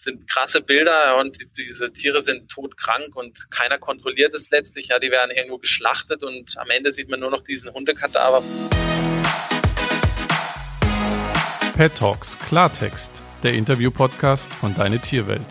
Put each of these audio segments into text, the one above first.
sind krasse Bilder und diese Tiere sind todkrank und keiner kontrolliert es letztlich. Ja, die werden irgendwo geschlachtet und am Ende sieht man nur noch diesen Hundekadaver. Pet Talks Klartext, der Interview-Podcast von Deine Tierwelt.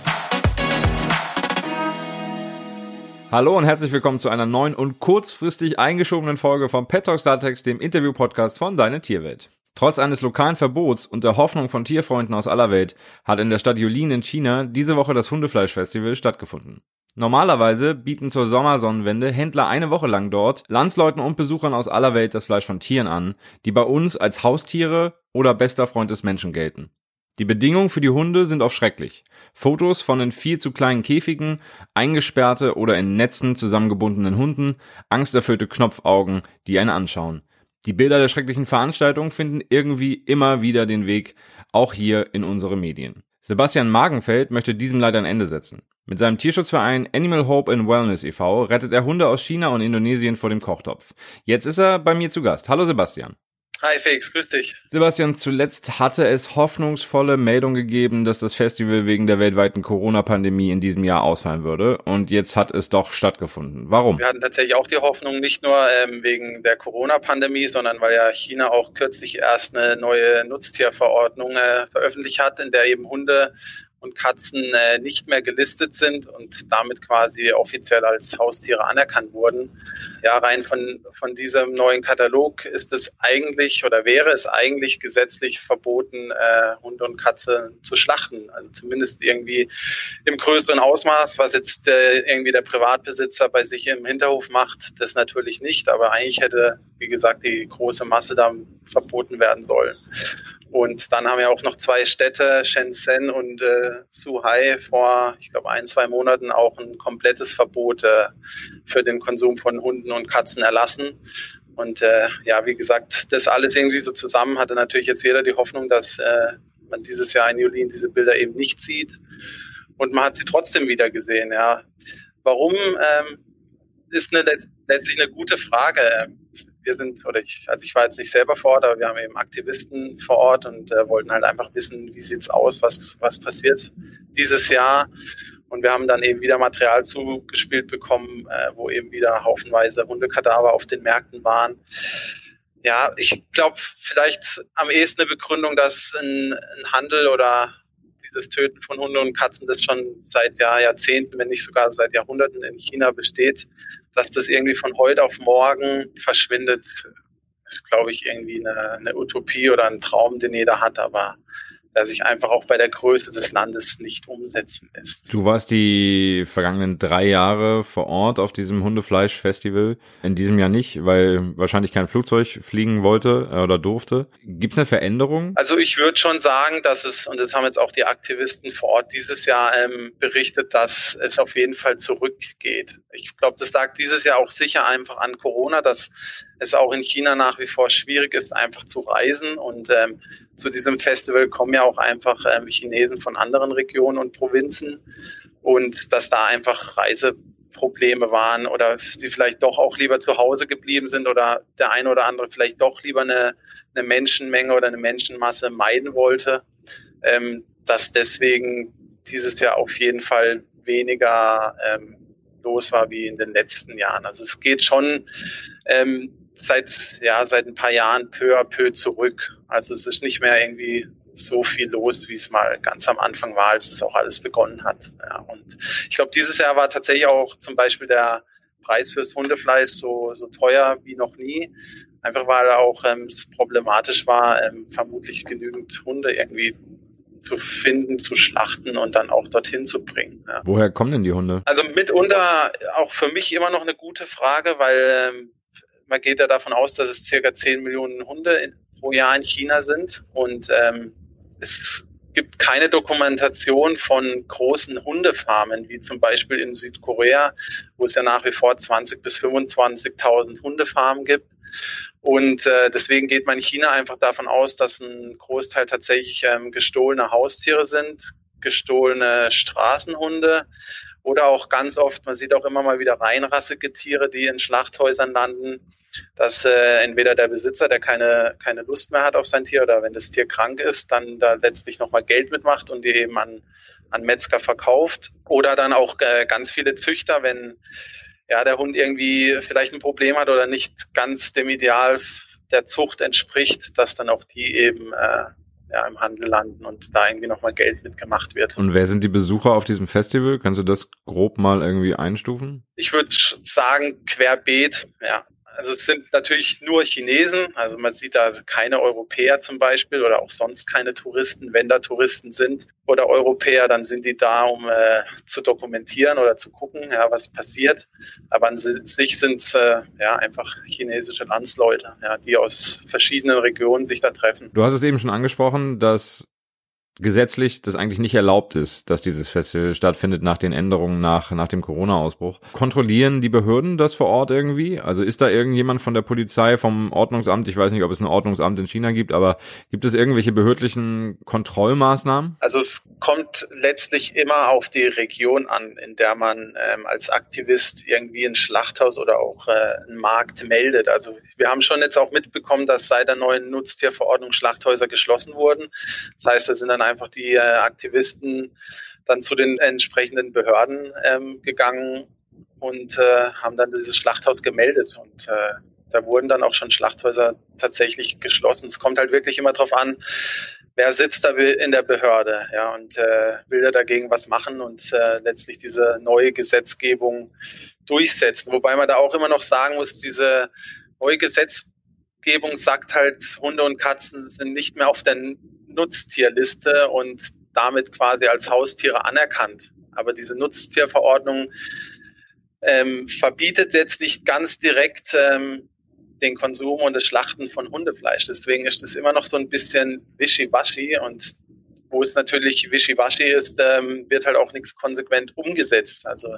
Hallo und herzlich willkommen zu einer neuen und kurzfristig eingeschobenen Folge vom Pet Talks Klartext, dem Interview-Podcast von Deine Tierwelt. Trotz eines lokalen Verbots und der Hoffnung von Tierfreunden aus aller Welt hat in der Stadt Yulin in China diese Woche das Hundefleischfestival stattgefunden. Normalerweise bieten zur Sommersonnenwende Händler eine Woche lang dort Landsleuten und Besuchern aus aller Welt das Fleisch von Tieren an, die bei uns als Haustiere oder bester Freund des Menschen gelten. Die Bedingungen für die Hunde sind oft schrecklich. Fotos von in viel zu kleinen Käfigen, eingesperrte oder in Netzen zusammengebundenen Hunden, angsterfüllte Knopfaugen, die einen anschauen. Die Bilder der schrecklichen Veranstaltung finden irgendwie immer wieder den Weg, auch hier in unsere Medien. Sebastian Magenfeld möchte diesem leider ein Ende setzen. Mit seinem Tierschutzverein Animal Hope and Wellness e.V. rettet er Hunde aus China und Indonesien vor dem Kochtopf. Jetzt ist er bei mir zu Gast. Hallo Sebastian. Hi Felix, grüß dich. Sebastian, zuletzt hatte es hoffnungsvolle Meldungen gegeben, dass das Festival wegen der weltweiten Corona-Pandemie in diesem Jahr ausfallen würde. Und jetzt hat es doch stattgefunden. Warum? Wir hatten tatsächlich auch die Hoffnung, nicht nur ähm, wegen der Corona-Pandemie, sondern weil ja China auch kürzlich erst eine neue Nutztierverordnung äh, veröffentlicht hat, in der eben Hunde und Katzen äh, nicht mehr gelistet sind und damit quasi offiziell als Haustiere anerkannt wurden. Ja, rein von, von diesem neuen Katalog ist es eigentlich oder wäre es eigentlich gesetzlich verboten, äh, Hunde und Katze zu schlachten. Also zumindest irgendwie im größeren Ausmaß, was jetzt äh, irgendwie der Privatbesitzer bei sich im Hinterhof macht, das natürlich nicht. Aber eigentlich hätte, wie gesagt, die große Masse da verboten werden sollen. Und dann haben wir auch noch zwei Städte, Shenzhen und äh, Suhai, vor, ich glaube, ein, zwei Monaten auch ein komplettes Verbot äh, für den Konsum von Hunden und Katzen erlassen. Und äh, ja, wie gesagt, das alles irgendwie so zusammen hatte natürlich jetzt jeder die Hoffnung, dass äh, man dieses Jahr in Julien diese Bilder eben nicht sieht. Und man hat sie trotzdem wieder gesehen, ja. Warum ähm, ist eine, letztlich eine gute Frage wir sind, oder ich, also ich war jetzt nicht selber vor Ort, aber wir haben eben Aktivisten vor Ort und äh, wollten halt einfach wissen, wie sieht's aus, was, was passiert dieses Jahr. Und wir haben dann eben wieder Material zugespielt bekommen, äh, wo eben wieder haufenweise Hundekadaver auf den Märkten waren. Ja, ich glaube, vielleicht am ehesten eine Begründung, dass ein, ein Handel oder dieses Töten von Hunden und Katzen, das schon seit Jahr, Jahrzehnten, wenn nicht sogar seit Jahrhunderten in China besteht, dass das irgendwie von heute auf morgen verschwindet, ist, glaube ich, irgendwie eine, eine Utopie oder ein Traum, den jeder hat. Aber der sich einfach auch bei der Größe des Landes nicht umsetzen lässt. Du warst die vergangenen drei Jahre vor Ort auf diesem Hundefleisch-Festival. In diesem Jahr nicht, weil wahrscheinlich kein Flugzeug fliegen wollte äh, oder durfte. Gibt es eine Veränderung? Also ich würde schon sagen, dass es, und das haben jetzt auch die Aktivisten vor Ort dieses Jahr ähm, berichtet, dass es auf jeden Fall zurückgeht. Ich glaube, das lag dieses Jahr auch sicher einfach an Corona, dass es auch in China nach wie vor schwierig ist, einfach zu reisen. Und ähm, zu diesem Festival kommen ja auch einfach ähm, Chinesen von anderen Regionen und Provinzen. Und dass da einfach Reiseprobleme waren oder sie vielleicht doch auch lieber zu Hause geblieben sind oder der eine oder andere vielleicht doch lieber eine, eine Menschenmenge oder eine Menschenmasse meiden wollte, ähm, dass deswegen dieses Jahr auf jeden Fall weniger ähm, los war wie in den letzten Jahren. Also es geht schon ähm, seit, ja, seit ein paar Jahren peu à peu zurück. Also es ist nicht mehr irgendwie so viel los, wie es mal ganz am Anfang war, als es auch alles begonnen hat. Ja, und ich glaube, dieses Jahr war tatsächlich auch zum Beispiel der Preis fürs Hundefleisch so, so teuer wie noch nie. Einfach weil auch ähm, es problematisch war, ähm, vermutlich genügend Hunde irgendwie zu finden, zu schlachten und dann auch dorthin zu bringen. Ja. Woher kommen denn die Hunde? Also mitunter auch für mich immer noch eine gute Frage, weil ähm, man geht ja davon aus, dass es circa 10 Millionen Hunde in, pro Jahr in China sind und ähm, es gibt keine Dokumentation von großen Hundefarmen, wie zum Beispiel in Südkorea, wo es ja nach wie vor 20 bis 25.000 Hundefarmen gibt. Und äh, deswegen geht man in China einfach davon aus, dass ein Großteil tatsächlich ähm, gestohlene Haustiere sind, gestohlene Straßenhunde oder auch ganz oft, man sieht auch immer mal wieder reinrassige Tiere, die in Schlachthäusern landen, dass äh, entweder der Besitzer, der keine, keine Lust mehr hat auf sein Tier oder wenn das Tier krank ist, dann da letztlich nochmal Geld mitmacht und die eben an an Metzger verkauft. Oder dann auch äh, ganz viele Züchter, wenn ja, der Hund irgendwie vielleicht ein Problem hat oder nicht ganz dem Ideal der Zucht entspricht, dass dann auch die eben äh, ja, im Handel landen und da irgendwie nochmal Geld mitgemacht wird. Und wer sind die Besucher auf diesem Festival? Kannst du das grob mal irgendwie einstufen? Ich würde sagen, querbeet, ja. Also es sind natürlich nur Chinesen, also man sieht da keine Europäer zum Beispiel oder auch sonst keine Touristen. Wenn da Touristen sind oder Europäer, dann sind die da, um äh, zu dokumentieren oder zu gucken, ja, was passiert. Aber an sich sind es äh, ja einfach chinesische Landsleute, ja, die aus verschiedenen Regionen sich da treffen. Du hast es eben schon angesprochen, dass gesetzlich das eigentlich nicht erlaubt ist, dass dieses Festival stattfindet nach den Änderungen nach, nach dem Corona-Ausbruch. Kontrollieren die Behörden das vor Ort irgendwie? Also ist da irgendjemand von der Polizei, vom Ordnungsamt, ich weiß nicht, ob es ein Ordnungsamt in China gibt, aber gibt es irgendwelche behördlichen Kontrollmaßnahmen? Also es kommt letztlich immer auf die Region an, in der man ähm, als Aktivist irgendwie ein Schlachthaus oder auch äh, einen Markt meldet. Also wir haben schon jetzt auch mitbekommen, dass seit der neuen Nutztierverordnung Schlachthäuser geschlossen wurden. Das heißt, da sind dann einfach die äh, Aktivisten dann zu den entsprechenden Behörden ähm, gegangen und äh, haben dann dieses Schlachthaus gemeldet. Und äh, da wurden dann auch schon Schlachthäuser tatsächlich geschlossen. Es kommt halt wirklich immer darauf an, wer sitzt da in der Behörde, ja, und äh, will da dagegen was machen und äh, letztlich diese neue Gesetzgebung durchsetzen. Wobei man da auch immer noch sagen muss, diese neue Gesetzgebung sagt halt, Hunde und Katzen sind nicht mehr auf der Nutztierliste und damit quasi als Haustiere anerkannt. Aber diese Nutztierverordnung ähm, verbietet jetzt nicht ganz direkt ähm, den Konsum und das Schlachten von Hundefleisch. Deswegen ist es immer noch so ein bisschen wischiwaschi und wo es natürlich wischiwaschi ist, ähm, wird halt auch nichts konsequent umgesetzt. Also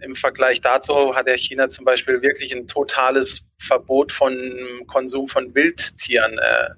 im Vergleich dazu hat der China zum Beispiel wirklich ein totales Verbot von Konsum von Wildtieren äh,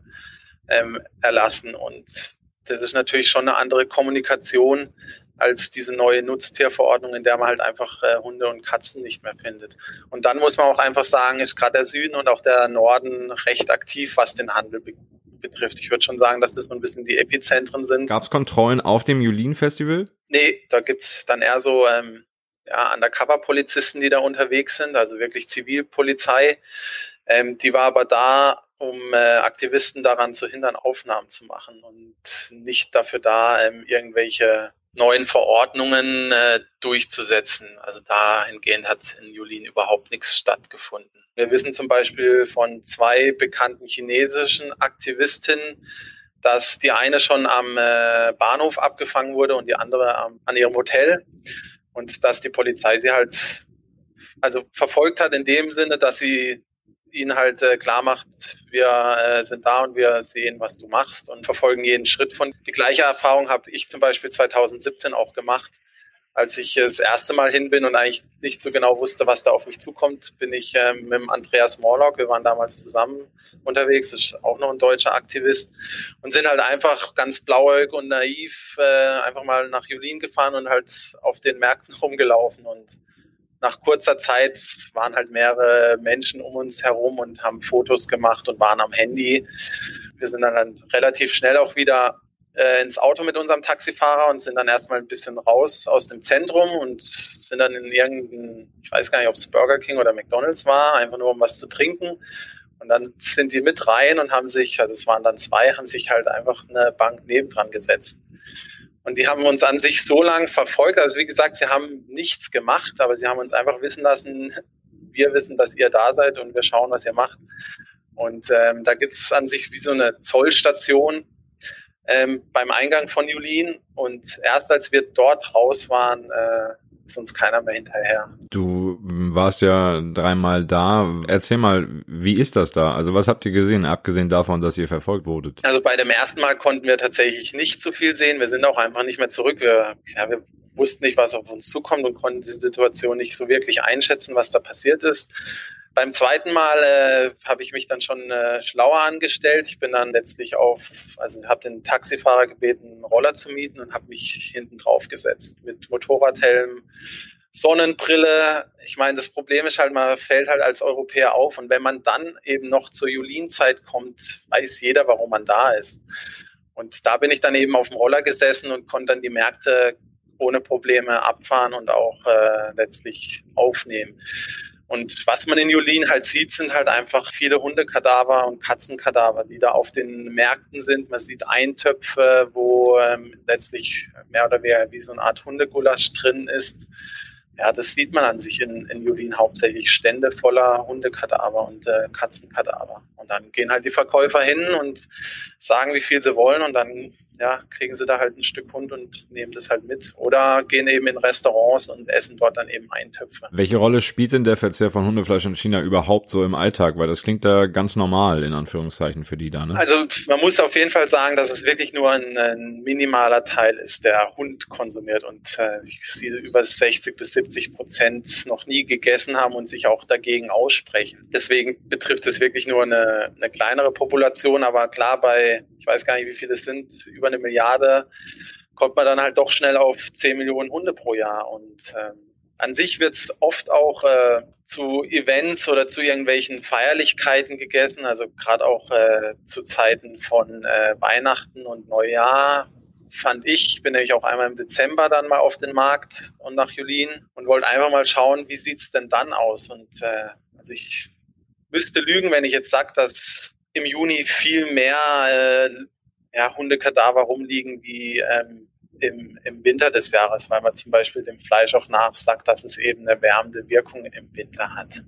ähm, erlassen. Und das ist natürlich schon eine andere Kommunikation als diese neue Nutztierverordnung, in der man halt einfach äh, Hunde und Katzen nicht mehr findet. Und dann muss man auch einfach sagen, ist gerade der Süden und auch der Norden recht aktiv, was den Handel be betrifft. Ich würde schon sagen, dass das so ein bisschen die Epizentren sind. Gab es Kontrollen auf dem Julin-Festival? Nee, da gibt's dann eher so ähm, ja, Undercover-Polizisten, die da unterwegs sind, also wirklich Zivilpolizei. Ähm, die war aber da um äh, Aktivisten daran zu hindern, Aufnahmen zu machen und nicht dafür da, ähm, irgendwelche neuen Verordnungen äh, durchzusetzen. Also dahingehend hat in Julin überhaupt nichts stattgefunden. Wir wissen zum Beispiel von zwei bekannten chinesischen Aktivistinnen, dass die eine schon am äh, Bahnhof abgefangen wurde und die andere am, an ihrem Hotel und dass die Polizei sie halt also verfolgt hat in dem Sinne, dass sie ihnen halt äh, klar macht, wir äh, sind da und wir sehen, was du machst und verfolgen jeden Schritt von. Die gleiche Erfahrung habe ich zum Beispiel 2017 auch gemacht. Als ich das erste Mal hin bin und eigentlich nicht so genau wusste, was da auf mich zukommt, bin ich äh, mit dem Andreas Morlock, wir waren damals zusammen unterwegs, ist auch noch ein deutscher Aktivist und sind halt einfach ganz blauäugig und naiv äh, einfach mal nach Julin gefahren und halt auf den Märkten rumgelaufen und nach kurzer Zeit waren halt mehrere Menschen um uns herum und haben Fotos gemacht und waren am Handy. Wir sind dann, relativ schnell auch wieder äh, ins Auto mit unserem Taxifahrer und sind dann erstmal ein bisschen raus aus dem Zentrum und sind dann in irgendein, ich weiß gar nicht, ob es Burger King oder McDonald's war, einfach nur um was zu trinken. Und dann sind die mit rein und haben sich, also es waren dann zwei, haben sich halt einfach eine Bank nebendran gesetzt. Und die haben uns an sich so lange verfolgt. Also wie gesagt, sie haben nichts gemacht, aber sie haben uns einfach wissen lassen, wir wissen, dass ihr da seid und wir schauen, was ihr macht. Und ähm, da gibt es an sich wie so eine Zollstation ähm, beim Eingang von Julin. Und erst als wir dort raus waren, äh, ist uns keiner mehr hinterher. Du warst ja dreimal da. Erzähl mal, wie ist das da? Also was habt ihr gesehen, abgesehen davon, dass ihr verfolgt wurdet? Also bei dem ersten Mal konnten wir tatsächlich nicht so viel sehen. Wir sind auch einfach nicht mehr zurück. Wir, ja, wir wussten nicht, was auf uns zukommt und konnten die Situation nicht so wirklich einschätzen, was da passiert ist. Beim zweiten Mal äh, habe ich mich dann schon äh, schlauer angestellt. Ich bin dann letztlich auf, also habe den Taxifahrer gebeten, einen Roller zu mieten und habe mich hinten drauf gesetzt mit Motorradhelm, Sonnenbrille. Ich meine, das Problem ist halt, man fällt halt als Europäer auf und wenn man dann eben noch zur Julinzeit kommt, weiß jeder, warum man da ist. Und da bin ich dann eben auf dem Roller gesessen und konnte dann die Märkte ohne Probleme abfahren und auch äh, letztlich aufnehmen. Und was man in Julien halt sieht, sind halt einfach viele Hundekadaver und Katzenkadaver, die da auf den Märkten sind. Man sieht Eintöpfe, wo ähm, letztlich mehr oder weniger wie so eine Art Hundegulasch drin ist. Ja, das sieht man an sich in, in Julien hauptsächlich Stände voller Hundekadaver und äh, Katzenkadaver. Und dann gehen halt die Verkäufer hin und sagen, wie viel sie wollen und dann ja, kriegen sie da halt ein Stück Hund und nehmen das halt mit. Oder gehen eben in Restaurants und essen dort dann eben Eintöpfe. Welche Rolle spielt denn der Verzehr von Hundefleisch in China überhaupt so im Alltag? Weil das klingt da ganz normal, in Anführungszeichen, für die da, ne? Also man muss auf jeden Fall sagen, dass es wirklich nur ein, ein minimaler Teil ist, der Hund konsumiert. Und äh, ich sehe über 60 bis 70 Prozent noch nie gegessen haben und sich auch dagegen aussprechen. Deswegen betrifft es wirklich nur eine, eine kleinere Population. Aber klar, bei, ich weiß gar nicht, wie viele es sind, über eine Milliarde, kommt man dann halt doch schnell auf 10 Millionen Hunde pro Jahr. Und äh, an sich wird es oft auch äh, zu Events oder zu irgendwelchen Feierlichkeiten gegessen, also gerade auch äh, zu Zeiten von äh, Weihnachten und Neujahr fand ich, bin nämlich auch einmal im Dezember dann mal auf den Markt und nach Julien und wollte einfach mal schauen, wie sieht's denn dann aus. Und äh, also ich müsste lügen, wenn ich jetzt sage, dass im Juni viel mehr äh, ja, Hundekadaver rumliegen wie ähm, im, im Winter des Jahres, weil man zum Beispiel dem Fleisch auch nachsagt, dass es eben eine wärmende Wirkung im Winter hat.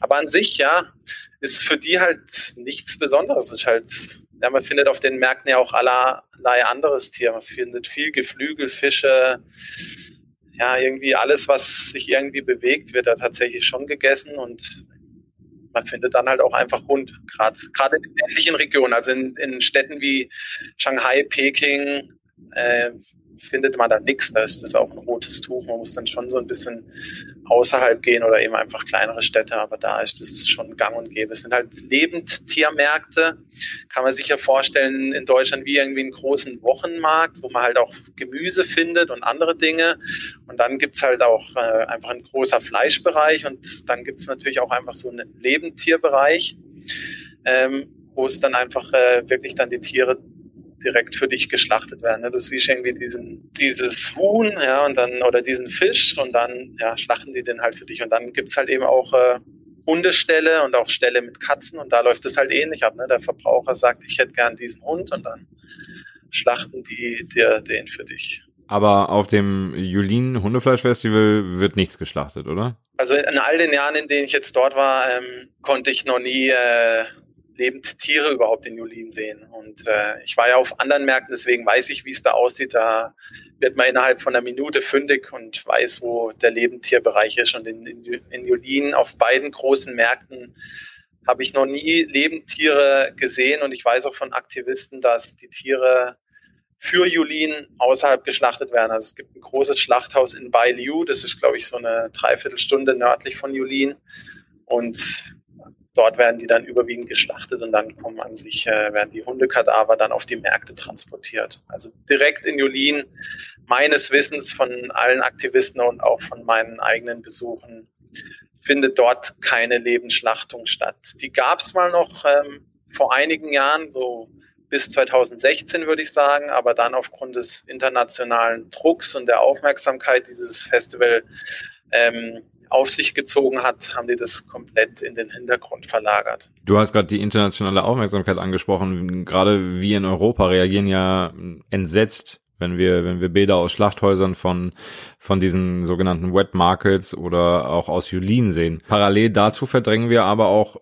Aber an sich, ja, ist für die halt nichts Besonderes. Es ist halt, ja, man findet auf den Märkten ja auch allerlei anderes Tier. Man findet viel Geflügel, Fische, ja, irgendwie alles, was sich irgendwie bewegt, wird da tatsächlich schon gegessen und man findet dann halt auch einfach Hund, gerade in den ländlichen Regionen, also in, in Städten wie Shanghai, Peking, äh, findet man da nichts. Da ist das auch ein rotes Tuch. Man muss dann schon so ein bisschen außerhalb gehen oder eben einfach kleinere Städte, aber da ist das schon gang und gäbe. Es sind halt Lebendtiermärkte, kann man sich ja vorstellen, in Deutschland wie irgendwie einen großen Wochenmarkt, wo man halt auch Gemüse findet und andere Dinge. Und dann gibt's halt auch äh, einfach ein großer Fleischbereich und dann gibt's natürlich auch einfach so einen Lebendtierbereich. Ähm, wo es dann einfach äh, wirklich dann die Tiere direkt für dich geschlachtet werden. Ne? Du siehst irgendwie diesen, dieses Huhn, ja, und dann, oder diesen Fisch und dann, ja, schlachten die den halt für dich. Und dann gibt's halt eben auch äh, Hundeställe und auch Ställe mit Katzen und da läuft es halt ähnlich ab. Ne? Der Verbraucher sagt, ich hätte gern diesen Hund und dann schlachten die dir den für dich. Aber auf dem Julien Hundefleischfestival wird nichts geschlachtet, oder? Also in all den Jahren, in denen ich jetzt dort war, ähm, konnte ich noch nie äh, lebend Tiere überhaupt in Julien sehen. Und äh, ich war ja auf anderen Märkten, deswegen weiß ich, wie es da aussieht. Da wird man innerhalb von einer Minute fündig und weiß, wo der Lebendtierbereich ist. Und in, in, in Julien auf beiden großen Märkten habe ich noch nie Lebendtiere gesehen. Und ich weiß auch von Aktivisten, dass die Tiere für Julien außerhalb geschlachtet werden. Also es gibt ein großes Schlachthaus in Bailiu, das ist, glaube ich, so eine Dreiviertelstunde nördlich von Julien. Und dort werden die dann überwiegend geschlachtet und dann kommen an sich, äh, werden die Hundekadaver dann auf die Märkte transportiert. Also direkt in Julien, meines Wissens von allen Aktivisten und auch von meinen eigenen Besuchen, findet dort keine Lebensschlachtung statt. Die gab es mal noch ähm, vor einigen Jahren, so bis 2016 würde ich sagen, aber dann aufgrund des internationalen Drucks und der Aufmerksamkeit dieses Festival ähm, auf sich gezogen hat, haben die das komplett in den Hintergrund verlagert. Du hast gerade die internationale Aufmerksamkeit angesprochen. Gerade wir in Europa reagieren ja entsetzt, wenn wir, wenn wir Bilder aus Schlachthäusern von, von diesen sogenannten Wet Markets oder auch aus Julien sehen. Parallel dazu verdrängen wir aber auch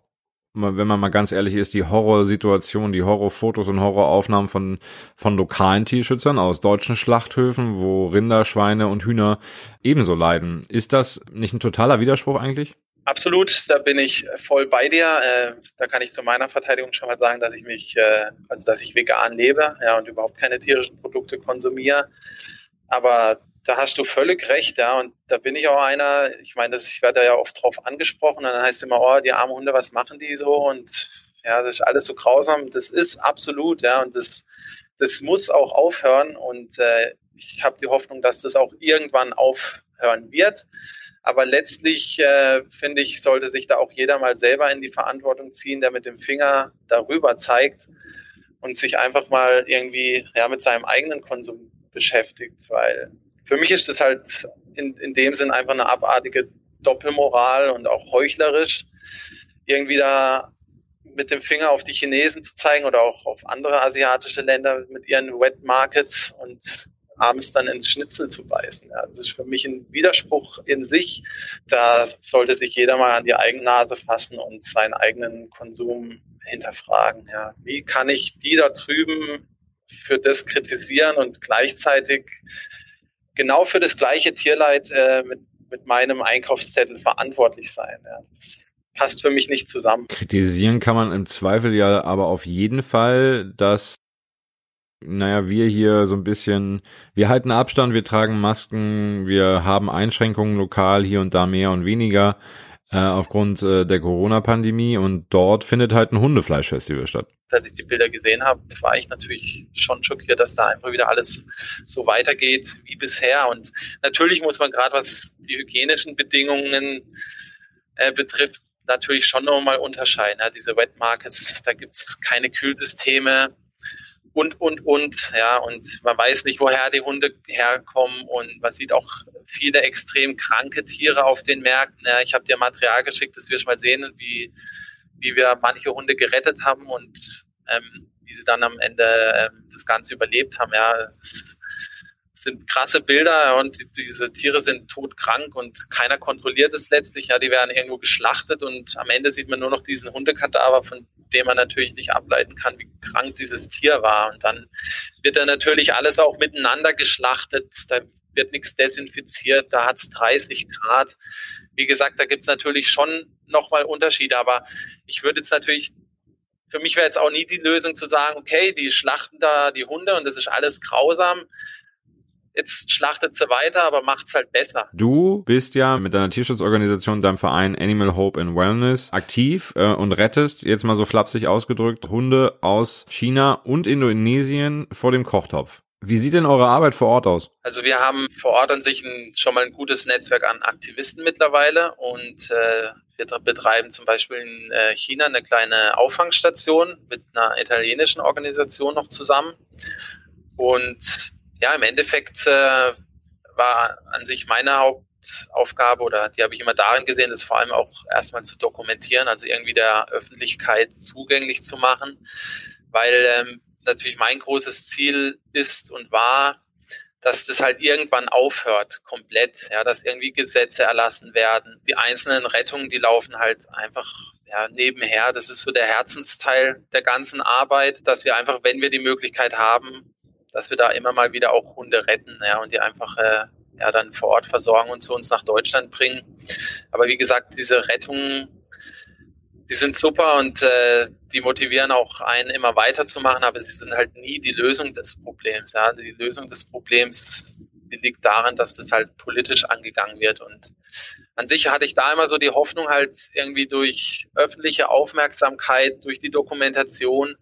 wenn man mal ganz ehrlich ist, die Horrorsituation, die Horrorfotos und Horroraufnahmen von, von lokalen Tierschützern aus deutschen Schlachthöfen, wo Rinder, Schweine und Hühner ebenso leiden. Ist das nicht ein totaler Widerspruch eigentlich? Absolut, da bin ich voll bei dir. Äh, da kann ich zu meiner Verteidigung schon mal sagen, dass ich mich, äh, also dass ich vegan lebe, ja, und überhaupt keine tierischen Produkte konsumiere. Aber da hast du völlig recht, ja. Und da bin ich auch einer, ich meine, das, ich werde da ja oft drauf angesprochen und dann heißt immer, oh, die armen Hunde, was machen die so? Und ja, das ist alles so grausam. Das ist absolut, ja. Und das, das muss auch aufhören. Und äh, ich habe die Hoffnung, dass das auch irgendwann aufhören wird. Aber letztlich, äh, finde ich, sollte sich da auch jeder mal selber in die Verantwortung ziehen, der mit dem Finger darüber zeigt und sich einfach mal irgendwie ja, mit seinem eigenen Konsum beschäftigt, weil für mich ist das halt in, in dem Sinn einfach eine abartige Doppelmoral und auch heuchlerisch, irgendwie da mit dem Finger auf die Chinesen zu zeigen oder auch auf andere asiatische Länder mit ihren Wet Markets und abends dann ins Schnitzel zu beißen. Ja, das ist für mich ein Widerspruch in sich. Da sollte sich jeder mal an die eigene Nase fassen und seinen eigenen Konsum hinterfragen. Ja, wie kann ich die da drüben für das kritisieren und gleichzeitig genau für das gleiche Tierleid äh, mit, mit meinem Einkaufszettel verantwortlich sein? Ja, das passt für mich nicht zusammen. Kritisieren kann man im Zweifel ja aber auf jeden Fall, dass naja, wir hier so ein bisschen, wir halten Abstand, wir tragen Masken, wir haben Einschränkungen lokal hier und da mehr und weniger äh, aufgrund äh, der Corona-Pandemie und dort findet halt ein Hundefleischfestival statt. Als ich die Bilder gesehen habe, war ich natürlich schon schockiert, dass da einfach wieder alles so weitergeht wie bisher. Und natürlich muss man gerade, was die hygienischen Bedingungen äh, betrifft, natürlich schon nochmal unterscheiden. Ja, diese Wet Markets, da gibt es keine Kühlsysteme und, und, und, ja, und man weiß nicht, woher die Hunde herkommen und man sieht auch viele extrem kranke Tiere auf den Märkten. Ja, ich habe dir Material geschickt, dass wir schon mal sehen, wie, wie wir manche Hunde gerettet haben und ähm, wie sie dann am Ende ähm, das Ganze überlebt haben. Ja, es sind krasse Bilder und diese Tiere sind todkrank und keiner kontrolliert es letztlich. Ja, die werden irgendwo geschlachtet und am Ende sieht man nur noch diesen Hundekadaver, von dem man natürlich nicht ableiten kann, wie krank dieses Tier war. Und dann wird da natürlich alles auch miteinander geschlachtet. Da wird nichts desinfiziert, da hat es 30 Grad. Wie gesagt, da gibt es natürlich schon nochmal Unterschiede, aber ich würde jetzt natürlich für mich wäre jetzt auch nie die Lösung zu sagen, okay, die schlachten da die Hunde und das ist alles grausam jetzt schlachtet sie weiter, aber macht's halt besser. Du bist ja mit deiner Tierschutzorganisation, deinem Verein Animal Hope and Wellness aktiv äh, und rettest, jetzt mal so flapsig ausgedrückt, Hunde aus China und Indonesien vor dem Kochtopf. Wie sieht denn eure Arbeit vor Ort aus? Also wir haben vor Ort an sich ein, schon mal ein gutes Netzwerk an Aktivisten mittlerweile und äh, wir betreiben zum Beispiel in äh, China eine kleine Auffangstation mit einer italienischen Organisation noch zusammen. Und ja, im Endeffekt äh, war an sich meine Hauptaufgabe oder die habe ich immer darin gesehen, das vor allem auch erstmal zu dokumentieren, also irgendwie der Öffentlichkeit zugänglich zu machen, weil ähm, natürlich mein großes Ziel ist und war, dass das halt irgendwann aufhört, komplett, ja, dass irgendwie Gesetze erlassen werden. Die einzelnen Rettungen, die laufen halt einfach ja, nebenher. Das ist so der Herzensteil der ganzen Arbeit, dass wir einfach, wenn wir die Möglichkeit haben, dass wir da immer mal wieder auch Hunde retten ja, und die einfach äh, ja, dann vor Ort versorgen und zu uns nach Deutschland bringen. Aber wie gesagt, diese Rettungen, die sind super und äh, die motivieren auch einen immer weiterzumachen, aber sie sind halt nie die Lösung des Problems. Ja. Die Lösung des Problems die liegt darin, dass das halt politisch angegangen wird. Und an sich hatte ich da immer so die Hoffnung, halt irgendwie durch öffentliche Aufmerksamkeit, durch die Dokumentation,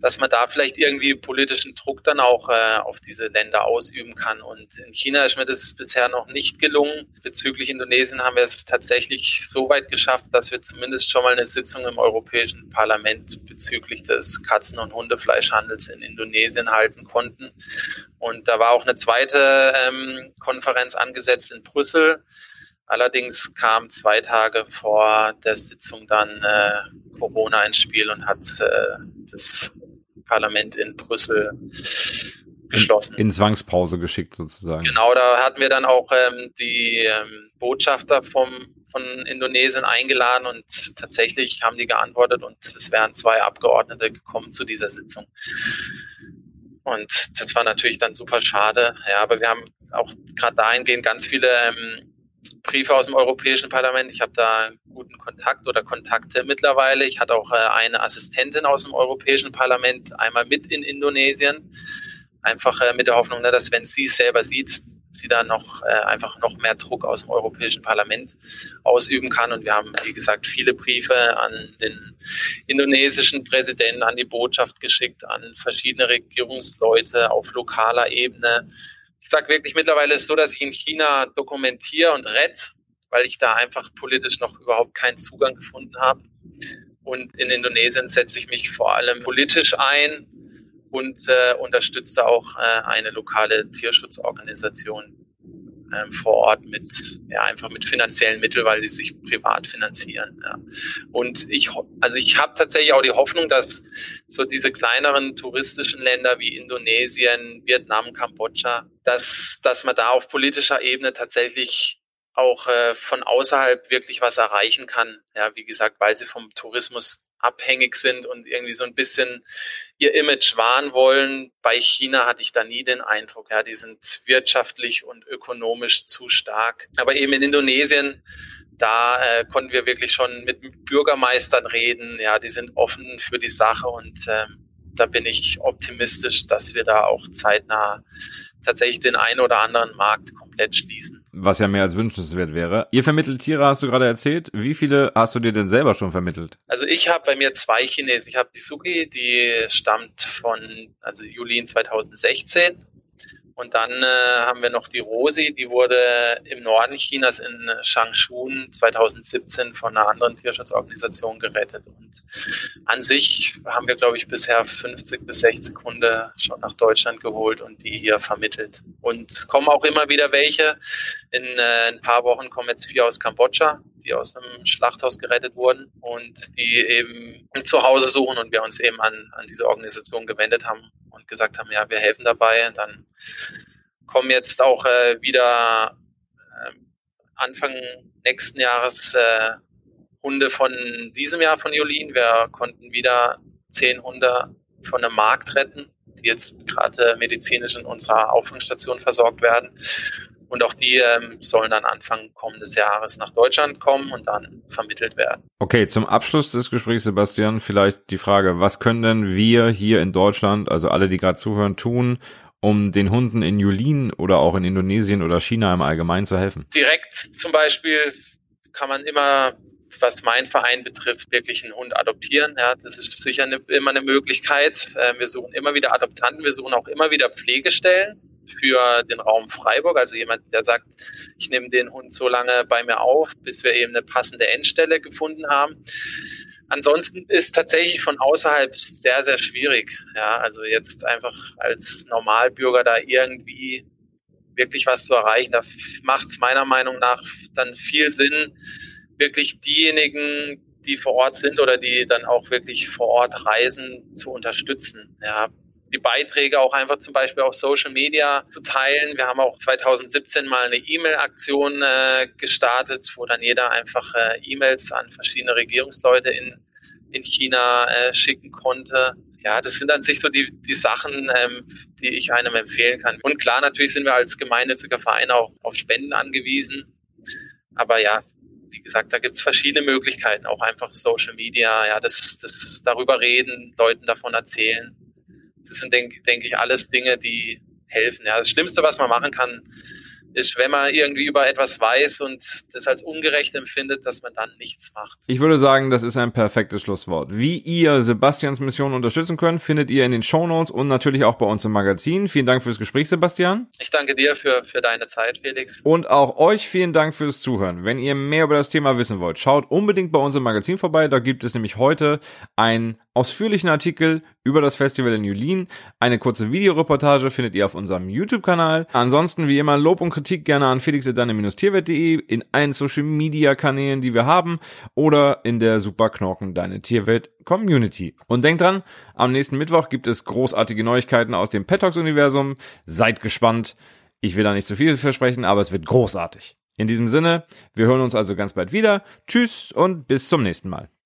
dass man da vielleicht irgendwie politischen Druck dann auch äh, auf diese Länder ausüben kann. Und in China ist mir das bisher noch nicht gelungen. Bezüglich Indonesien haben wir es tatsächlich so weit geschafft, dass wir zumindest schon mal eine Sitzung im Europäischen Parlament bezüglich des Katzen- und Hundefleischhandels in Indonesien halten konnten. Und da war auch eine zweite ähm, Konferenz angesetzt in Brüssel. Allerdings kam zwei Tage vor der Sitzung dann äh, Corona ins Spiel und hat äh, das Parlament in Brüssel geschlossen. In, in, Zwangspause geschickt sozusagen. Genau, da hatten wir dann auch ähm, die ähm, Botschafter vom, von Indonesien eingeladen und tatsächlich haben die geantwortet und es wären zwei Abgeordnete gekommen zu dieser Sitzung. Und das war natürlich dann super schade. Ja, aber wir haben auch gerade dahingehend ganz viele ähm, Briefe aus dem Europäischen Parlament. Ich habe da guten Kontakt oder Kontakte mittlerweile. Ich hatte auch äh, eine Assistentin aus dem Europäischen Parlament einmal mit in Indonesien. Einfach äh, mit der Hoffnung, ne, dass wenn sie es selber sieht, sie da noch äh, einfach noch mehr Druck aus dem Europäischen Parlament ausüben kann. Und wir haben, wie gesagt, viele Briefe an den indonesischen Präsidenten, an die Botschaft geschickt, an verschiedene Regierungsleute auf lokaler Ebene ich sage wirklich, mittlerweile ist es so, dass ich in China dokumentiere und rette, weil ich da einfach politisch noch überhaupt keinen Zugang gefunden habe. Und in Indonesien setze ich mich vor allem politisch ein und äh, unterstütze auch äh, eine lokale Tierschutzorganisation ähm, vor Ort mit, ja, einfach mit finanziellen Mitteln, weil sie sich privat finanzieren. Ja. Und ich, also ich habe tatsächlich auch die Hoffnung, dass so diese kleineren touristischen Länder wie Indonesien, Vietnam, Kambodscha, dass, dass man da auf politischer Ebene tatsächlich auch äh, von außerhalb wirklich was erreichen kann. Ja, wie gesagt, weil sie vom Tourismus abhängig sind und irgendwie so ein bisschen ihr Image wahren wollen. Bei China hatte ich da nie den Eindruck, ja, die sind wirtschaftlich und ökonomisch zu stark. Aber eben in Indonesien, da äh, konnten wir wirklich schon mit Bürgermeistern reden. Ja, die sind offen für die Sache und äh, da bin ich optimistisch, dass wir da auch zeitnah tatsächlich den einen oder anderen Markt komplett schließen. Was ja mehr als wünschenswert wäre. Ihr vermittelt Tiere, hast du gerade erzählt. Wie viele hast du dir denn selber schon vermittelt? Also ich habe bei mir zwei Chinesen. Ich habe die Suki, die stammt von also Juli 2016 und dann äh, haben wir noch die Rosi, die wurde im Norden Chinas in Changchun 2017 von einer anderen Tierschutzorganisation gerettet. Und an sich haben wir, glaube ich, bisher 50 bis 60 Hunde schon nach Deutschland geholt und die hier vermittelt. Und kommen auch immer wieder welche. In äh, ein paar Wochen kommen jetzt vier aus Kambodscha, die aus einem Schlachthaus gerettet wurden und die eben ein Zuhause suchen und wir uns eben an, an diese Organisation gewendet haben und gesagt haben, ja, wir helfen dabei. Dann kommen jetzt auch äh, wieder äh, Anfang nächsten Jahres äh, Hunde von diesem Jahr von Jolin. Wir konnten wieder zehn Hunde von einem Markt retten, die jetzt gerade medizinisch in unserer Auffangstation versorgt werden. Und auch die ähm, sollen dann Anfang kommendes Jahres nach Deutschland kommen und dann vermittelt werden. Okay, zum Abschluss des Gesprächs, Sebastian, vielleicht die Frage, was können denn wir hier in Deutschland, also alle, die gerade zuhören, tun, um den Hunden in Julin oder auch in Indonesien oder China im Allgemeinen zu helfen? Direkt zum Beispiel kann man immer was mein Verein betrifft, wirklich einen Hund adoptieren. Ja, das ist sicher eine, immer eine Möglichkeit. Ähm, wir suchen immer wieder Adoptanten, wir suchen auch immer wieder Pflegestellen für den Raum Freiburg. Also jemand, der sagt, ich nehme den Hund so lange bei mir auf, bis wir eben eine passende Endstelle gefunden haben. Ansonsten ist tatsächlich von außerhalb sehr, sehr schwierig. Ja, also jetzt einfach als Normalbürger da irgendwie wirklich was zu erreichen. Da macht es meiner Meinung nach dann viel Sinn, wirklich diejenigen, die vor Ort sind oder die dann auch wirklich vor Ort reisen, zu unterstützen. Ja, die Beiträge auch einfach zum Beispiel auf Social Media zu teilen. Wir haben auch 2017 mal eine E-Mail-Aktion äh, gestartet, wo dann jeder einfach äh, E-Mails an verschiedene Regierungsleute in, in China äh, schicken konnte. Ja, das sind an sich so die, die Sachen, ähm, die ich einem empfehlen kann. Und klar, natürlich sind wir als gemeinnütziger Verein auch auf Spenden angewiesen. Aber ja, wie gesagt, da gibt's verschiedene Möglichkeiten, auch einfach Social Media, ja, das, das darüber reden, Leuten davon erzählen das sind, denke denk ich, alles Dinge, die helfen. Ja, das Schlimmste, was man machen kann, ist, wenn man irgendwie über etwas weiß und das als ungerecht empfindet, dass man dann nichts macht. Ich würde sagen, das ist ein perfektes Schlusswort. Wie ihr Sebastians Mission unterstützen könnt, findet ihr in den Show Notes und natürlich auch bei uns im Magazin. Vielen Dank fürs Gespräch, Sebastian. Ich danke dir für, für deine Zeit, Felix. Und auch euch vielen Dank fürs Zuhören. Wenn ihr mehr über das Thema wissen wollt, schaut unbedingt bei uns im Magazin vorbei. Da gibt es nämlich heute ein ausführlichen Artikel über das Festival in Julin. Eine kurze Videoreportage findet ihr auf unserem YouTube-Kanal. Ansonsten wie immer Lob und Kritik gerne an felix.deine-tierwelt.de in allen Social-Media-Kanälen, die wir haben oder in der Super Knorken Deine Tierwelt Community. Und denkt dran, am nächsten Mittwoch gibt es großartige Neuigkeiten aus dem Petox-Universum. Seid gespannt. Ich will da nicht zu viel versprechen, aber es wird großartig. In diesem Sinne, wir hören uns also ganz bald wieder. Tschüss und bis zum nächsten Mal.